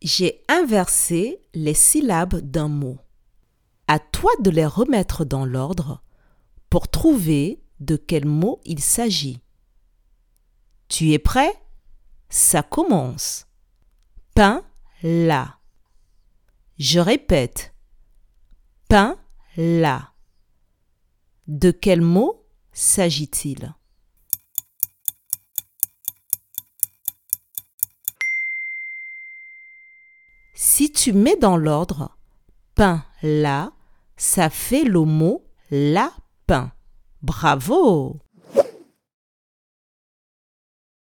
J'ai inversé les syllabes d'un mot. À toi de les remettre dans l'ordre pour trouver de quel mot il s'agit. Tu es prêt? Ça commence. Pain là. Je répète. Pain là. De quel mot s'agit-il? Si tu mets dans l'ordre pain là, ça fait le mot lapin. Bravo